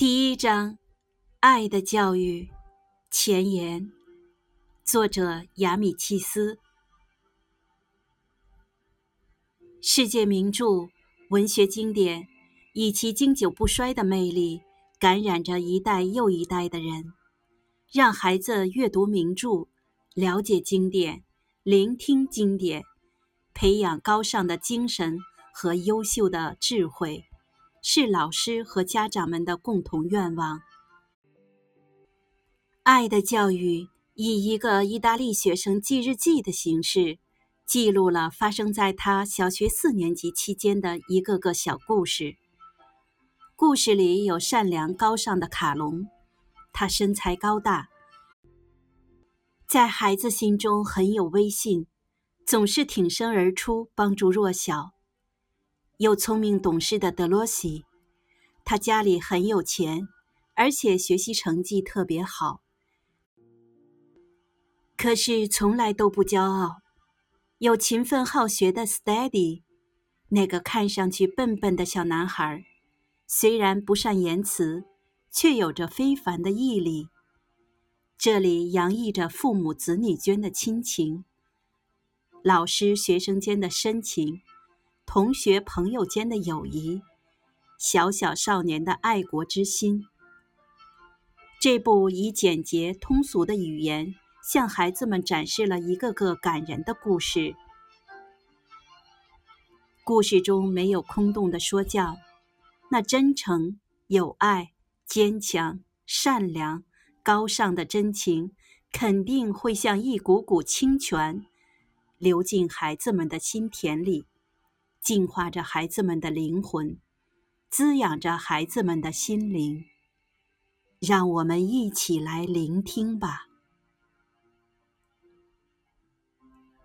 第一章，爱的教育前言，作者雅米契斯。世界名著、文学经典，以其经久不衰的魅力，感染着一代又一代的人。让孩子阅读名著，了解经典，聆听经典，培养高尚的精神和优秀的智慧。是老师和家长们的共同愿望。爱的教育以一个意大利学生记日记的形式，记录了发生在他小学四年级期间的一个个小故事。故事里有善良高尚的卡隆，他身材高大，在孩子心中很有威信，总是挺身而出帮助弱小。又聪明懂事的德罗西，他家里很有钱，而且学习成绩特别好，可是从来都不骄傲。有勤奋好学的 Steady，那个看上去笨笨的小男孩，虽然不善言辞，却有着非凡的毅力。这里洋溢着父母子女间的亲情，老师学生间的深情。同学朋友间的友谊，小小少年的爱国之心。这部以简洁通俗的语言向孩子们展示了一个个感人的故事。故事中没有空洞的说教，那真诚、有爱、坚强、善良、高尚的真情，肯定会像一股股清泉，流进孩子们的心田里。净化着孩子们的灵魂，滋养着孩子们的心灵。让我们一起来聆听吧。